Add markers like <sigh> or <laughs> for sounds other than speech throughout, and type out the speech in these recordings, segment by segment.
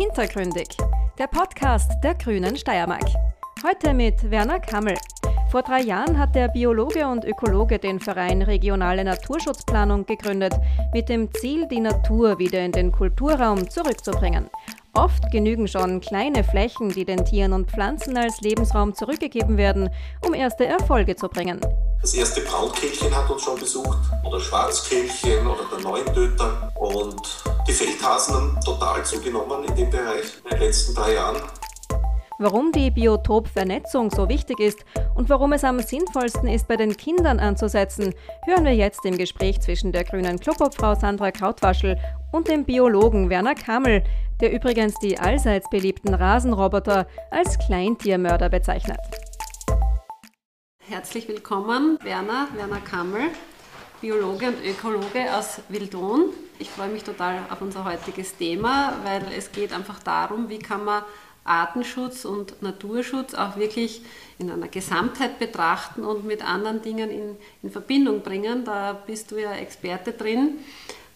Hintergründig, der Podcast der Grünen Steiermark. Heute mit Werner Kammel. Vor drei Jahren hat der Biologe und Ökologe den Verein Regionale Naturschutzplanung gegründet, mit dem Ziel, die Natur wieder in den Kulturraum zurückzubringen. Oft genügen schon kleine Flächen, die den Tieren und Pflanzen als Lebensraum zurückgegeben werden, um erste Erfolge zu bringen. Das erste Braunkehlchen hat uns schon besucht, oder Schwarzkehlchen oder der Neuntöter. Und die Feldhasen haben total zugenommen in dem Bereich in den letzten drei Jahren. Warum die Biotopvernetzung so wichtig ist und warum es am sinnvollsten ist, bei den Kindern anzusetzen, hören wir jetzt im Gespräch zwischen der grünen Klubobfrau Sandra Krautwaschel und dem Biologen Werner Kammel, der übrigens die allseits beliebten Rasenroboter als Kleintiermörder bezeichnet. Herzlich willkommen, Werner, Werner Kammel, Biologe und Ökologe aus Wildon. Ich freue mich total auf unser heutiges Thema, weil es geht einfach darum, wie kann man Artenschutz und Naturschutz auch wirklich in einer Gesamtheit betrachten und mit anderen Dingen in, in Verbindung bringen. Da bist du ja Experte drin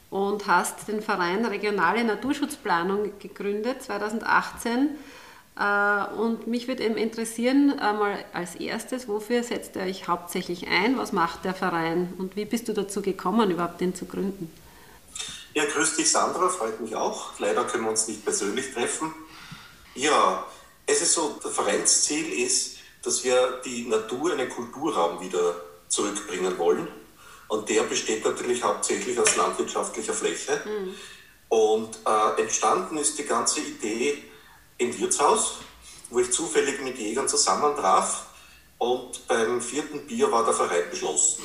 und hast den Verein Regionale Naturschutzplanung gegründet 2018. Äh, und mich würde eben interessieren, einmal als erstes, wofür setzt ihr euch hauptsächlich ein? Was macht der Verein und wie bist du dazu gekommen, überhaupt den zu gründen? Ja, grüß dich Sandra, freut mich auch. Leider können wir uns nicht persönlich treffen. Ja, es ist so, der Vereinsziel ist, dass wir die Natur in den Kulturraum wieder zurückbringen wollen. Und der besteht natürlich hauptsächlich aus landwirtschaftlicher Fläche. Mhm. Und äh, entstanden ist die ganze Idee im Wirtshaus, wo ich zufällig mit Jägern zusammentraf. Und beim vierten Bier war der Verein beschlossen.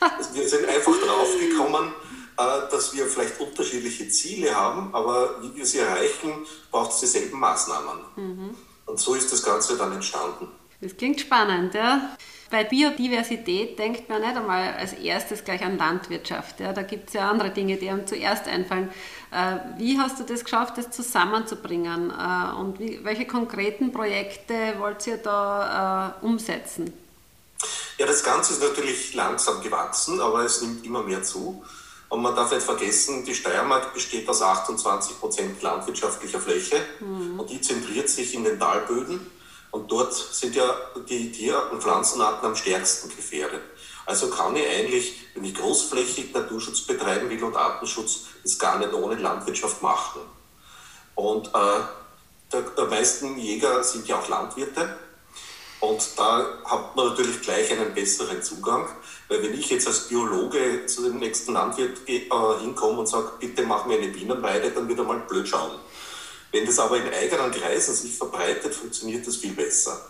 <laughs> wir sind einfach draufgekommen, äh, dass wir vielleicht unterschiedliche Ziele haben, aber wie wir sie erreichen, braucht es dieselben Maßnahmen. Mhm. Und so ist das Ganze dann entstanden. Das klingt spannend, ja. Bei Biodiversität denkt man nicht einmal als erstes gleich an Landwirtschaft. Ja. Da gibt es ja andere Dinge, die einem zuerst einfallen. Äh, wie hast du das geschafft, das zusammenzubringen? Äh, und wie, welche konkreten Projekte wollt ihr da äh, umsetzen? Ja, das Ganze ist natürlich langsam gewachsen, aber es nimmt immer mehr zu. Und man darf nicht vergessen, die Steiermark besteht aus 28 Prozent landwirtschaftlicher Fläche mhm. und die zentriert sich in den Talböden. Und dort sind ja die Tier- und Pflanzenarten am stärksten gefährdet. Also kann ich eigentlich, wenn ich großflächig Naturschutz betreiben will und Artenschutz, das gar nicht ohne Landwirtschaft machen. Und äh, der, der meisten Jäger sind ja auch Landwirte. Und da hat man natürlich gleich einen besseren Zugang, weil wenn ich jetzt als Biologe zu dem nächsten Landwirt äh, hinkomme und sage, bitte mach mir eine Bienenweide, dann wird er mal blöd schauen. Wenn das aber in eigenen Kreisen sich verbreitet, funktioniert das viel besser.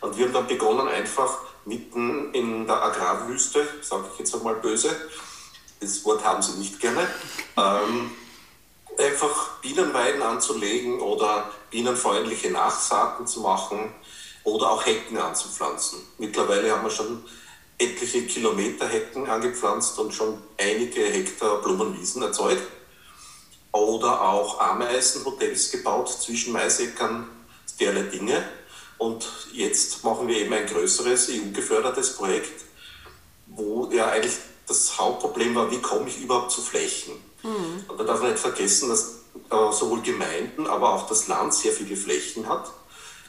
Und wir haben dann begonnen, einfach mitten in der Agrarwüste, sage ich jetzt einmal böse, das Wort haben sie nicht gerne, ähm, einfach Bienenweiden anzulegen oder bienenfreundliche Nachsaaten zu machen oder auch Hecken anzupflanzen. Mittlerweile haben wir schon etliche Kilometer Hecken angepflanzt und schon einige Hektar Blumenwiesen erzeugt oder auch Ameisenhotels gebaut zwischen Maisäckern, derlei Dinge. Und jetzt machen wir eben ein größeres EU-gefördertes Projekt, wo ja eigentlich das Hauptproblem war, wie komme ich überhaupt zu Flächen. Mhm. Und da darf man nicht vergessen, dass äh, sowohl Gemeinden, aber auch das Land sehr viele Flächen hat,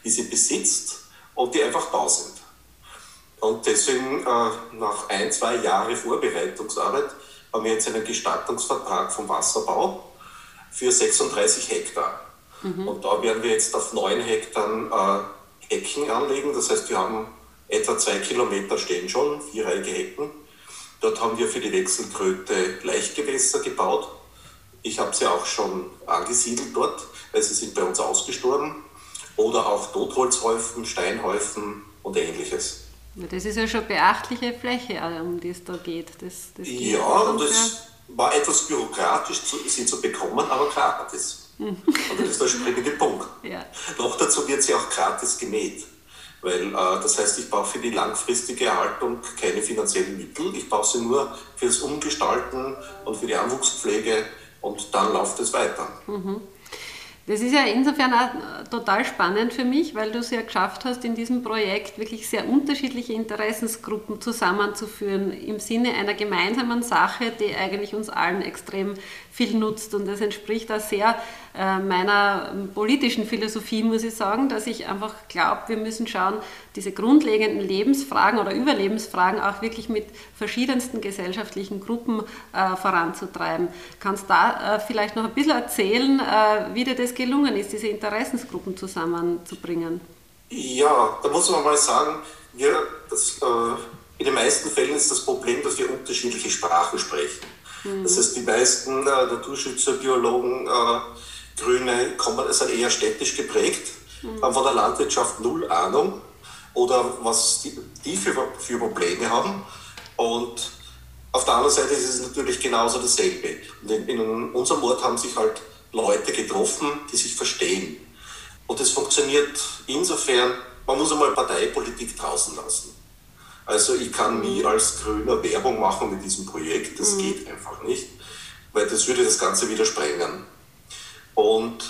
die sie besitzt und die einfach da sind. Und deswegen, äh, nach ein, zwei Jahren Vorbereitungsarbeit, haben wir jetzt einen Gestattungsvertrag vom Wasserbau für 36 Hektar. Mhm. Und da werden wir jetzt auf 9 Hektar äh, Hecken anlegen. Das heißt, wir haben etwa zwei Kilometer stehen schon, vierreihige Hecken. Dort haben wir für die Wechselkröte Leichtgewässer gebaut. Ich habe sie auch schon angesiedelt dort, weil sie sind bei uns ausgestorben. Oder auch Totholzhäufen, Steinhäufen und ähnliches. Das ist ja schon beachtliche Fläche, um die es da geht. Das, das ja, und das war etwas bürokratisch, sie zu bekommen, aber gratis. Und das ist der springende Punkt. Ja. Noch dazu wird sie auch gratis gemäht. Weil äh, das heißt, ich brauche für die langfristige Erhaltung keine finanziellen Mittel, ich brauche sie nur für das Umgestalten und für die Anwuchspflege und dann läuft es weiter. Mhm. Das ist ja insofern auch total spannend für mich, weil du es ja geschafft hast, in diesem Projekt wirklich sehr unterschiedliche Interessensgruppen zusammenzuführen im Sinne einer gemeinsamen Sache, die eigentlich uns allen extrem viel nutzt. Und das entspricht auch sehr äh, meiner politischen Philosophie, muss ich sagen, dass ich einfach glaube, wir müssen schauen, diese grundlegenden Lebensfragen oder Überlebensfragen auch wirklich mit verschiedensten gesellschaftlichen Gruppen äh, voranzutreiben. Kannst du da äh, vielleicht noch ein bisschen erzählen, äh, wie dir das gelungen ist, diese Interessensgruppen zusammenzubringen? Ja, da muss man mal sagen, wir, das, äh, in den meisten Fällen ist das Problem, dass wir unterschiedliche Sprachen sprechen. Mhm. Das heißt, die meisten äh, Naturschützer, Biologen, äh, Grüne kommen, sind eher städtisch geprägt, mhm. haben von der Landwirtschaft null Ahnung oder was die, die für, für Probleme haben. Und auf der anderen Seite ist es natürlich genauso dasselbe. Und in, in unserem Ort haben sich halt Leute getroffen, die sich verstehen. Und es funktioniert insofern, man muss einmal Parteipolitik draußen lassen. Also ich kann nie mhm. als Grüner Werbung machen mit diesem Projekt, das mhm. geht einfach nicht, weil das würde das Ganze wieder sprengen. Und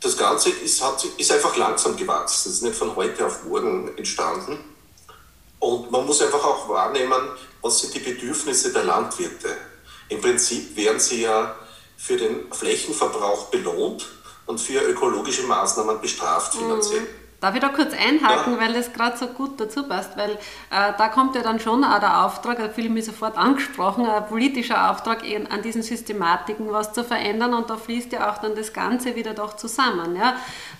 das Ganze ist, hat, ist einfach langsam gewachsen, es ist nicht von heute auf morgen entstanden. Und man muss einfach auch wahrnehmen, was sind die Bedürfnisse der Landwirte. Im Prinzip werden sie ja für den Flächenverbrauch belohnt und für ökologische Maßnahmen bestraft finanziell. Mhm. Darf ich da kurz einhaken, ja. weil das gerade so gut dazu passt, weil äh, da kommt ja dann schon auch der Auftrag, da fühle ich mich sofort angesprochen, ein politischer Auftrag an diesen Systematiken was zu verändern und da fließt ja auch dann das Ganze wieder doch zusammen. Ja?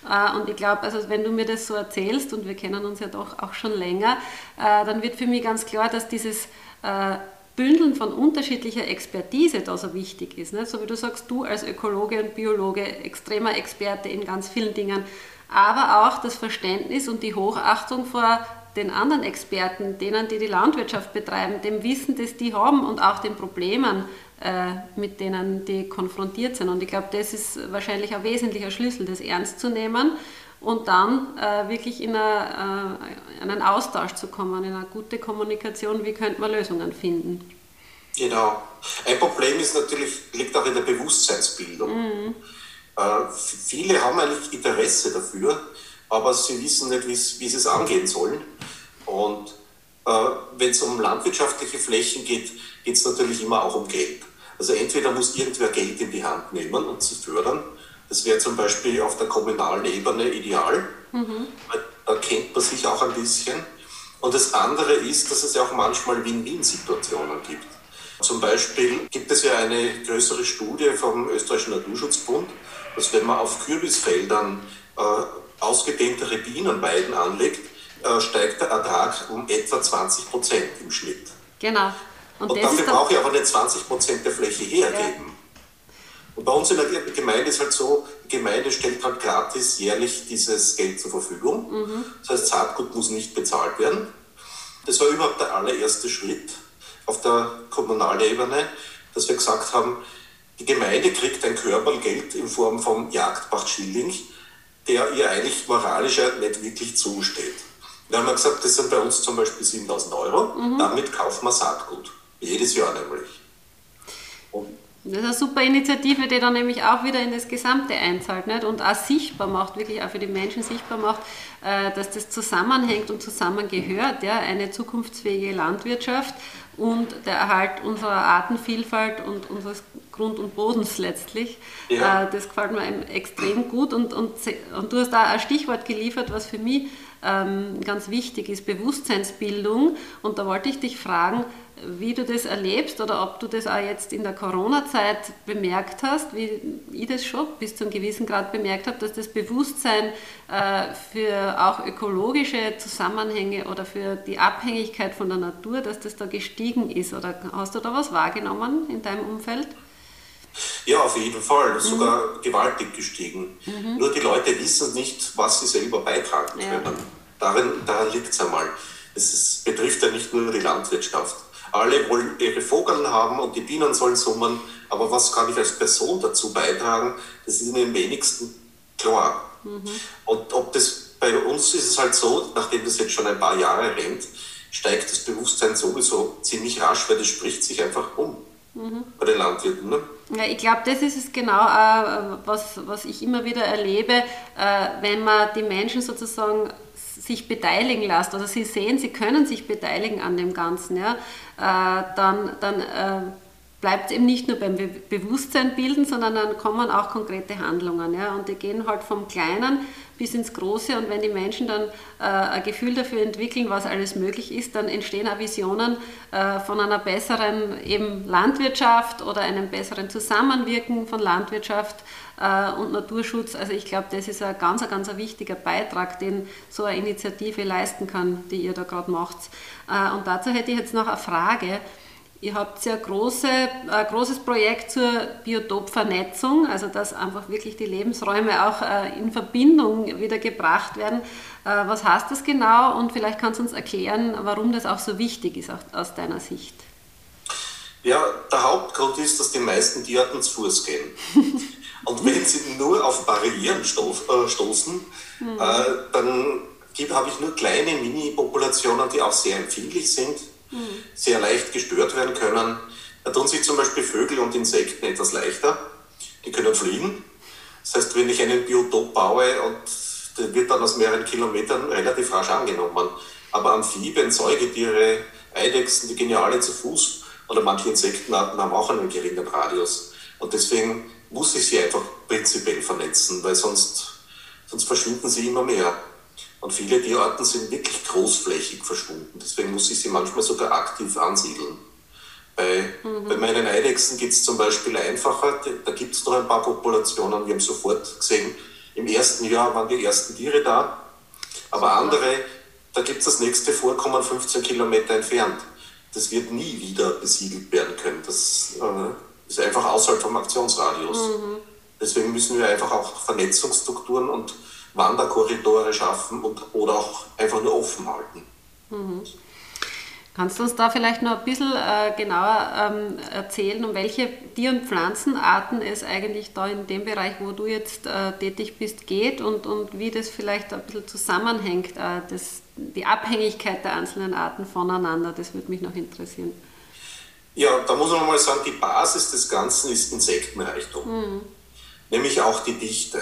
Äh, und ich glaube, also wenn du mir das so erzählst und wir kennen uns ja doch auch schon länger, äh, dann wird für mich ganz klar, dass dieses äh, Bündeln von unterschiedlicher Expertise da so wichtig ist. Ne? So wie du sagst, du als Ökologe und Biologe, extremer Experte in ganz vielen Dingen, aber auch das Verständnis und die Hochachtung vor den anderen Experten, denen, die die Landwirtschaft betreiben, dem Wissen, das die haben und auch den Problemen, äh, mit denen die konfrontiert sind. Und ich glaube, das ist wahrscheinlich ein wesentlicher Schlüssel, das ernst zu nehmen und dann äh, wirklich in, eine, äh, in, einen Austausch zu kommen, in eine gute Kommunikation, wie könnte man Lösungen finden. Genau. Ein Problem ist natürlich, liegt auch in der Bewusstseinsbildung. Mhm. Äh, viele haben eigentlich Interesse dafür, aber sie wissen nicht, wie sie es angehen sollen. Und äh, wenn es um landwirtschaftliche Flächen geht, geht es natürlich immer auch um Geld. Also entweder muss irgendwer Geld in die Hand nehmen und sie fördern. Das wäre zum Beispiel auf der kommunalen Ebene ideal. Mhm. Da kennt man sich auch ein bisschen. Und das andere ist, dass es ja auch manchmal Win-Win-Situationen gibt. Zum Beispiel gibt es ja eine größere Studie vom Österreichischen Naturschutzbund, dass wenn man auf Kürbisfeldern äh, ausgedehntere Bienenweiden anlegt, äh, steigt der Ertrag um etwa 20 Prozent im Schnitt. Genau. Und, und dafür brauche ich aber nicht 20 Prozent der Fläche hergeben. Ja. Und bei uns in der Gemeinde ist halt so, die Gemeinde stellt halt gratis jährlich dieses Geld zur Verfügung. Mhm. Das heißt, Saatgut muss nicht bezahlt werden. Das war überhaupt der allererste Schritt auf der Kommunalebene, dass wir gesagt haben, die Gemeinde kriegt ein Körpergeld in Form von Jagdpacht-Schilling, der ihr eigentlich moralisch nicht wirklich zusteht. Da haben wir gesagt, das sind bei uns zum Beispiel 7000 Euro, mhm. damit kaufen wir Saatgut. Jedes Jahr nämlich. Und das ist eine super Initiative, die dann nämlich auch wieder in das Gesamte einzahlt nicht? und auch sichtbar macht, wirklich auch für die Menschen sichtbar macht, äh, dass das zusammenhängt und zusammengehört. Ja? Eine zukunftsfähige Landwirtschaft und der Erhalt unserer Artenvielfalt und unseres Grund und Bodens letztlich. Ja. Äh, das gefällt mir extrem gut und, und, und du hast da ein Stichwort geliefert, was für mich ähm, ganz wichtig ist, Bewusstseinsbildung. Und da wollte ich dich fragen, wie du das erlebst oder ob du das auch jetzt in der Corona-Zeit bemerkt hast, wie ich das schon bis zu einem gewissen Grad bemerkt habe, dass das Bewusstsein äh, für auch ökologische Zusammenhänge oder für die Abhängigkeit von der Natur, dass das da gestiegen ist. Oder hast du da was wahrgenommen in deinem Umfeld? Ja, auf jeden Fall, mhm. sogar gewaltig gestiegen. Mhm. Nur die Leute wissen nicht, was sie selber beitragen können. Ja. Darin, daran liegt es einmal. Es betrifft ja nicht nur die Landwirtschaft. Alle wollen ihre Vogeln haben und die Bienen sollen summen, aber was kann ich als Person dazu beitragen, das ist in den wenigsten klar. Mhm. Und ob das bei uns ist es halt so, nachdem das jetzt schon ein paar Jahre rennt, steigt das Bewusstsein sowieso ziemlich rasch, weil das spricht sich einfach um. mhm. bei den Landwirten. Ne? Ja, ich glaube, das ist es genau, äh, was, was ich immer wieder erlebe, äh, wenn man die Menschen sozusagen sich beteiligen lässt. Oder sie sehen, sie können sich beteiligen an dem Ganzen, ja, äh, dann, dann äh, bleibt eben nicht nur beim Be Bewusstsein bilden, sondern dann kommen auch konkrete Handlungen. Ja, und die gehen halt vom Kleinen bis ins Große und wenn die Menschen dann äh, ein Gefühl dafür entwickeln, was alles möglich ist, dann entstehen auch Visionen äh, von einer besseren eben Landwirtschaft oder einem besseren Zusammenwirken von Landwirtschaft äh, und Naturschutz. Also ich glaube, das ist ein ganz, ganz ein wichtiger Beitrag, den so eine Initiative leisten kann, die ihr da gerade macht. Äh, und dazu hätte ich jetzt noch eine Frage. Ihr habt ja große, ein großes Projekt zur Biotopvernetzung, also dass einfach wirklich die Lebensräume auch äh, in Verbindung wieder gebracht werden. Äh, was heißt das genau und vielleicht kannst du uns erklären, warum das auch so wichtig ist aus deiner Sicht? Ja, der Hauptgrund ist, dass die meisten Tierarten zu Fuß gehen. <laughs> und wenn sie nur auf Barrieren äh, stoßen, mhm. dann habe ich nur kleine Mini-Populationen, die auch sehr empfindlich sind sehr leicht gestört werden können. Da tun sich zum Beispiel Vögel und Insekten etwas leichter. Die können fliegen. Das heißt, wenn ich einen Biotop baue und der wird dann aus mehreren Kilometern relativ rasch angenommen. Aber Amphibien, Säugetiere, Eidechsen, die gehen ja alle zu Fuß. Oder manche Insektenarten haben auch einen geringen Radius. Und deswegen muss ich sie einfach prinzipiell vernetzen, weil sonst, sonst verschwinden sie immer mehr. Und viele Tierarten sind wirklich großflächig verschwunden. Deswegen muss ich sie manchmal sogar aktiv ansiedeln. Bei, mhm. bei meinen Eidechsen geht es zum Beispiel einfacher. Da gibt es noch ein paar Populationen. Wir haben sofort gesehen, im ersten Jahr waren die ersten Tiere da. Aber andere, da gibt es das nächste Vorkommen 15 Kilometer entfernt. Das wird nie wieder besiedelt werden können. Das äh, ist einfach außerhalb vom Aktionsradius. Mhm. Deswegen müssen wir einfach auch Vernetzungsstrukturen und Wanderkorridore schaffen und, oder auch einfach nur offen halten. Mhm. Kannst du uns da vielleicht noch ein bisschen äh, genauer ähm, erzählen, um welche Tier- und Pflanzenarten es eigentlich da in dem Bereich, wo du jetzt äh, tätig bist, geht und, und wie das vielleicht ein bisschen zusammenhängt, äh, das, die Abhängigkeit der einzelnen Arten voneinander? Das würde mich noch interessieren. Ja, da muss man mal sagen, die Basis des Ganzen ist Insektenreichtum, mhm. nämlich auch die Dichte.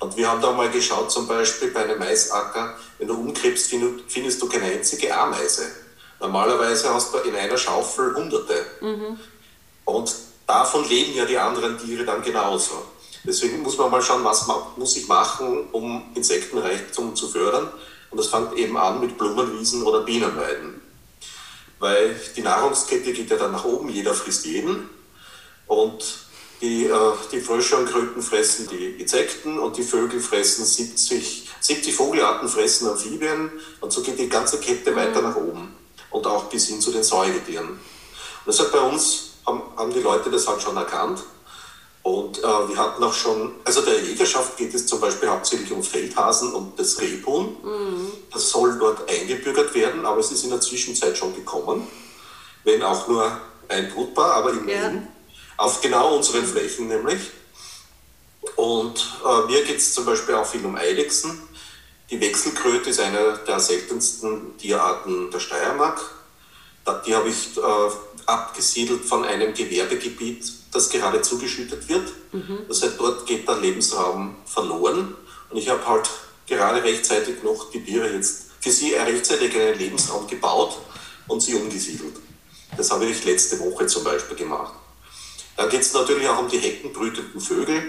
Und wir haben da mal geschaut, zum Beispiel bei einem Maisacker, wenn du umgräbst, findest du keine einzige Ameise. Normalerweise hast du in einer Schaufel Hunderte. Mhm. Und davon leben ja die anderen Tiere dann genauso. Deswegen muss man mal schauen, was muss ich machen, um Insektenreichtum zu fördern. Und das fängt eben an mit Blumenwiesen oder Bienenweiden. Weil die Nahrungskette geht ja dann nach oben, jeder frisst jeden. Und die, äh, die Frösche und Kröten fressen die Insekten und die Vögel fressen 70, 70 Vogelarten fressen Amphibien und so geht die ganze Kette weiter mhm. nach oben und auch bis hin zu den Säugetieren. Und deshalb bei uns haben, haben die Leute das halt schon erkannt und äh, wir hatten auch schon, also der Jägerschaft geht es zum Beispiel hauptsächlich um Feldhasen und das Rebhuhn. Mhm. Das soll dort eingebürgert werden, aber es ist in der Zwischenzeit schon gekommen, wenn auch nur ein Brutpaar, aber immerhin. Ja auf genau unseren Flächen nämlich. Und äh, mir geht es zum Beispiel auch viel um Eidechsen. Die Wechselkröte ist eine der seltensten Tierarten der Steiermark. Die habe ich äh, abgesiedelt von einem Gewerbegebiet, das gerade zugeschüttet wird. Mhm. Das heißt, dort geht der Lebensraum verloren. Und ich habe halt gerade rechtzeitig noch die Tiere jetzt für sie rechtzeitig einen Lebensraum gebaut und sie umgesiedelt. Das habe ich letzte Woche zum Beispiel gemacht. Dann geht es natürlich auch um die heckenbrütenden Vögel.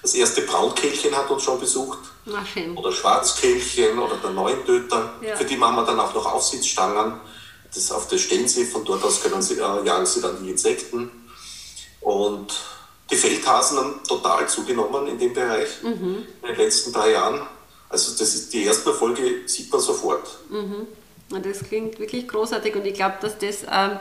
Das erste Braunkehlchen hat uns schon besucht. Ach, oder Schwarzkehlchen oder der Neuntöter. Ja. Für die machen wir dann auch noch Aufsitzstangen. Das auf der Stensee, von dort aus können sie, äh, jagen sie dann die Insekten. Und die Feldhasen haben total zugenommen in dem Bereich mhm. in den letzten drei Jahren. Also das ist die erste Erfolge sieht man sofort. Mhm. Das klingt wirklich großartig und ich glaube, dass das ähm,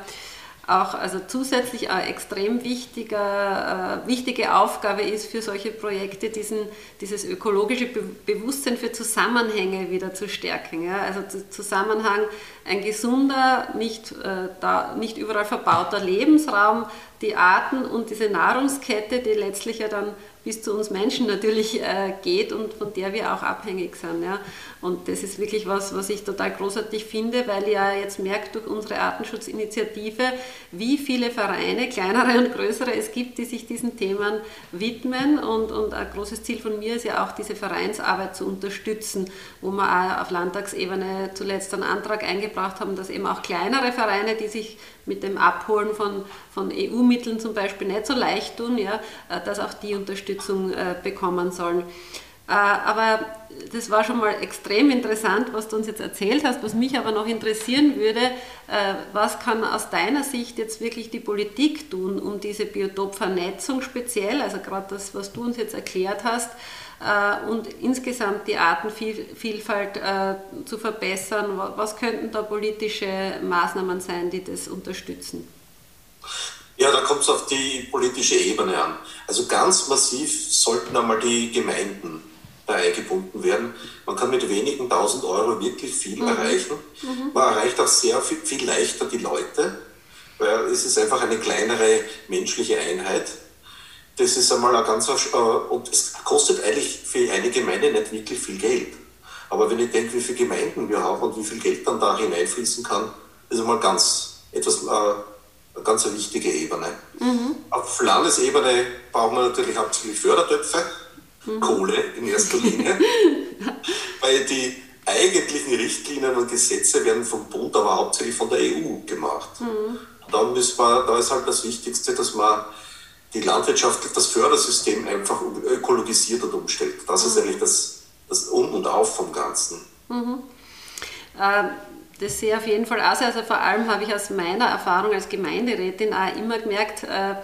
auch also zusätzlich eine extrem wichtiger, äh, wichtige Aufgabe ist für solche Projekte, diesen, dieses ökologische Be Bewusstsein für Zusammenhänge wieder zu stärken. Ja? Also Zusammenhang, ein gesunder, nicht, äh, da, nicht überall verbauter Lebensraum, die Arten und diese Nahrungskette, die letztlich ja dann bis zu uns Menschen natürlich äh, geht und von der wir auch abhängig sind. Ja. Und das ist wirklich was, was ich total großartig finde, weil ich ja jetzt merkt durch unsere Artenschutzinitiative, wie viele Vereine, kleinere und größere es gibt, die sich diesen Themen widmen. Und, und ein großes Ziel von mir ist ja auch, diese Vereinsarbeit zu unterstützen, wo wir auch auf Landtagsebene zuletzt einen Antrag eingebracht haben, dass eben auch kleinere Vereine, die sich mit dem Abholen von, von EU-Mitteln zum Beispiel nicht so leicht tun, ja, äh, dass auch die Unterstützung äh, bekommen sollen. Äh, aber das war schon mal extrem interessant, was du uns jetzt erzählt hast. Was mich aber noch interessieren würde, was kann aus deiner Sicht jetzt wirklich die Politik tun, um diese Biotopvernetzung speziell, also gerade das, was du uns jetzt erklärt hast, und insgesamt die Artenvielfalt zu verbessern? Was könnten da politische Maßnahmen sein, die das unterstützen? Ja, da kommt es auf die politische Ebene an. Also ganz massiv sollten einmal die Gemeinden da eingebunden werden. Man kann mit wenigen tausend Euro wirklich viel mhm. erreichen. Mhm. Man erreicht auch sehr viel, viel leichter die Leute, weil es ist einfach eine kleinere menschliche Einheit. Das ist einmal ein ganz, äh, und es kostet eigentlich für eine Gemeinde nicht wirklich viel Geld. Aber wenn ich denke, wie viele Gemeinden wir haben und wie viel Geld dann da hineinfließen kann, ist einmal ganz etwas äh, eine ganz wichtige Ebene. Mhm. Auf Landesebene brauchen wir natürlich hauptsächlich Fördertöpfe, mhm. Kohle in erster Linie, <laughs> weil die eigentlichen Richtlinien und Gesetze werden vom Bund, aber hauptsächlich von der EU gemacht. Mhm. Da, müssen wir, da ist halt das Wichtigste, dass man die Landwirtschaft, das Fördersystem einfach ökologisiert und umstellt. Das ist mhm. eigentlich das, das Um und Auf vom Ganzen. Mhm. Ähm das sehe ich auf jeden Fall aus. Also vor allem habe ich aus meiner Erfahrung als Gemeinderätin auch immer gemerkt, äh,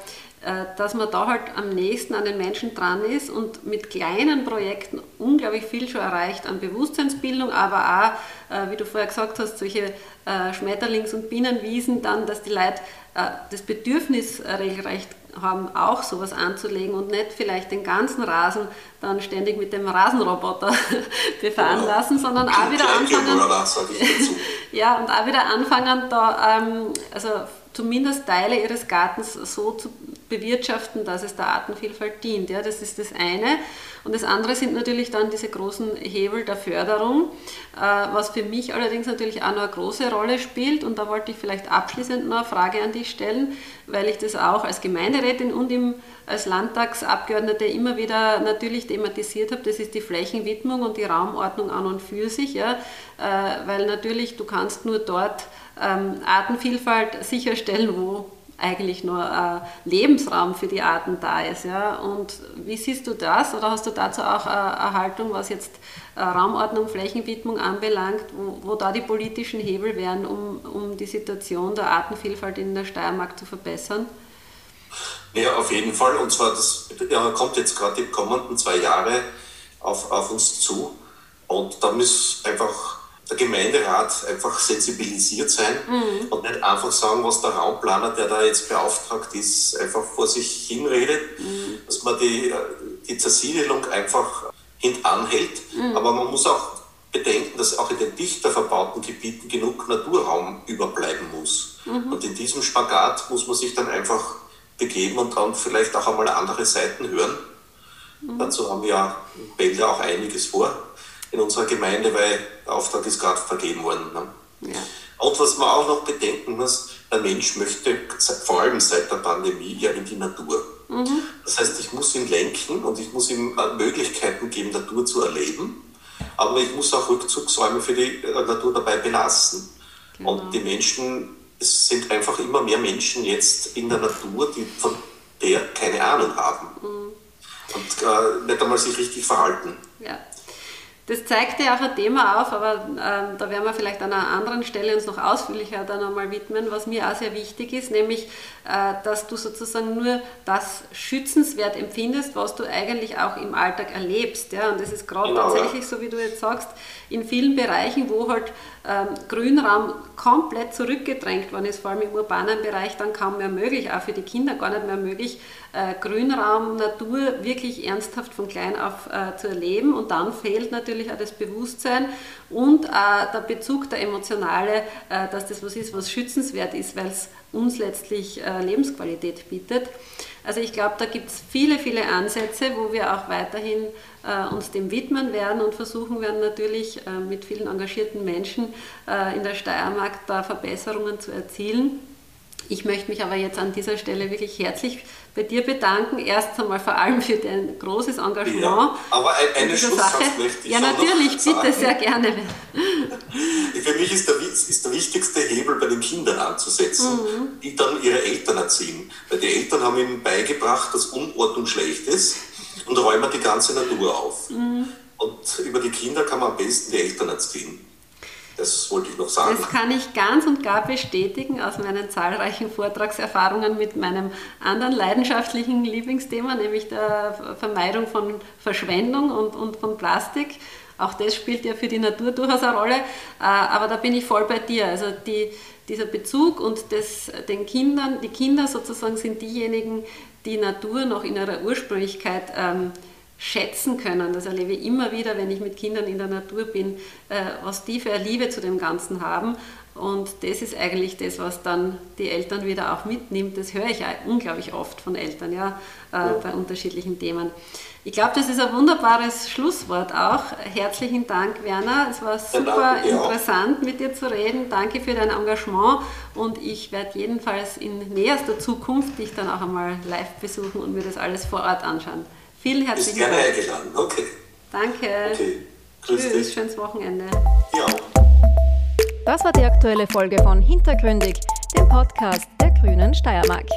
dass man da halt am nächsten an den Menschen dran ist und mit kleinen Projekten unglaublich viel schon erreicht an Bewusstseinsbildung, aber auch, äh, wie du vorher gesagt hast, solche Schmetterlings- und Bienenwiesen dann, dass die Leute das Bedürfnis regelrecht haben, auch sowas anzulegen und nicht vielleicht den ganzen Rasen dann ständig mit dem Rasenroboter <laughs> befahren ja. lassen, sondern auch wieder anfangen. <laughs> ja, und auch wieder anfangen, da ähm, also zumindest Teile ihres Gartens so zu bewirtschaften, dass es der Artenvielfalt dient. Ja, das ist das eine. Und das andere sind natürlich dann diese großen Hebel der Förderung, äh, was für mich allerdings natürlich auch noch eine große Rolle spielt. Und da wollte ich vielleicht abschließend noch eine Frage an dich stellen, weil ich das auch als Gemeinderätin und im, als Landtagsabgeordnete immer wieder natürlich thematisiert habe. Das ist die Flächenwidmung und die Raumordnung an und für sich. Ja, äh, weil natürlich du kannst nur dort ähm, Artenvielfalt sicherstellen, wo eigentlich nur äh, Lebensraum für die Arten da ist. Ja? Und wie siehst du das? Oder hast du dazu auch äh, eine Haltung, was jetzt äh, Raumordnung, Flächenwidmung anbelangt, wo, wo, da die politischen Hebel wären, um, um die Situation der Artenvielfalt in der Steiermark zu verbessern? Ja, auf jeden Fall. Und zwar, das ja, kommt jetzt gerade die kommenden zwei Jahre auf, auf uns zu. Und da muss einfach der Gemeinderat einfach sensibilisiert sein mhm. und nicht einfach sagen, was der Raumplaner, der da jetzt beauftragt ist, einfach vor sich hinredet, mhm. dass man die, die Zersiedelung einfach hintanhält. Mhm. Aber man muss auch bedenken, dass auch in den dichter verbauten Gebieten genug Naturraum überbleiben muss. Mhm. Und in diesem Spagat muss man sich dann einfach begeben und dann vielleicht auch einmal andere Seiten hören. Mhm. Dazu haben wir ja Bälde auch einiges vor in unserer Gemeinde, weil der Auftrag ist gerade vergeben worden. Ne? Ja. Und was man auch noch bedenken muss, der Mensch möchte vor allem seit der Pandemie ja in die Natur. Mhm. Das heißt, ich muss ihn lenken und ich muss ihm äh, Möglichkeiten geben, Natur zu erleben. Aber ich muss auch Rückzugsräume für die äh, Natur dabei belassen. Genau. Und die Menschen, es sind einfach immer mehr Menschen jetzt in der Natur, die von der keine Ahnung haben. Mhm. Und äh, nicht einmal sich richtig verhalten. Ja. Das zeigt ja auch ein Thema auf, aber äh, da werden wir vielleicht an einer anderen Stelle uns noch ausführlicher dann einmal widmen, was mir auch sehr wichtig ist, nämlich, äh, dass du sozusagen nur das schützenswert empfindest, was du eigentlich auch im Alltag erlebst. Ja? Und das ist gerade genau, tatsächlich, ja. so wie du jetzt sagst, in vielen Bereichen, wo halt ähm, Grünraum komplett zurückgedrängt worden ist, vor allem im urbanen Bereich, dann kaum mehr möglich, auch für die Kinder gar nicht mehr möglich, äh, Grünraum, Natur wirklich ernsthaft von klein auf äh, zu erleben. Und dann fehlt natürlich auch das Bewusstsein und äh, der Bezug, der emotionale, äh, dass das was ist, was schützenswert ist, weil es uns letztlich äh, Lebensqualität bietet. Also ich glaube, da gibt es viele, viele Ansätze, wo wir auch weiterhin äh, uns dem widmen werden und versuchen werden natürlich mit vielen engagierten Menschen in der Steiermark da Verbesserungen zu erzielen. Ich möchte mich aber jetzt an dieser Stelle wirklich herzlich bei dir bedanken. Erst einmal vor allem für dein großes Engagement. Ja, aber eine Sache. möchte ich Ja, natürlich, bitte, sehr gerne. Für mich ist der, ist der wichtigste Hebel bei den Kindern anzusetzen, mhm. die dann ihre Eltern erziehen. Weil die Eltern haben ihnen beigebracht, dass Unordnung schlecht ist und räumen die ganze Natur auf. Mhm. Und über die Kinder kann man am besten die Eltern erziehen. Das wollte ich noch sagen. Das kann ich ganz und gar bestätigen aus meinen zahlreichen Vortragserfahrungen mit meinem anderen leidenschaftlichen Lieblingsthema, nämlich der Vermeidung von Verschwendung und, und von Plastik. Auch das spielt ja für die Natur durchaus eine Rolle. Äh, aber da bin ich voll bei dir. Also die, dieser Bezug und das, den Kindern, die Kinder sozusagen sind diejenigen, die Natur noch in ihrer Ursprünglichkeit ähm, schätzen können. Das erlebe ich immer wieder, wenn ich mit Kindern in der Natur bin, äh, was die für eine Liebe zu dem Ganzen haben. Und das ist eigentlich das, was dann die Eltern wieder auch mitnimmt. Das höre ich unglaublich oft von Eltern, ja, äh, ja. bei unterschiedlichen Themen. Ich glaube, das ist ein wunderbares Schlusswort auch. Herzlichen Dank, Werner. Es war super ja, interessant, mit dir zu reden. Danke für dein Engagement und ich werde jedenfalls in näherster Zukunft dich dann auch einmal live besuchen und mir das alles vor Ort anschauen. Vielen herzlichen Dank. Ist gerne eingeladen. Okay. Danke. Okay. Grüß Tschüss, dich. schönes Wochenende. Ja. Das war die aktuelle Folge von Hintergründig, dem Podcast der Grünen Steiermark.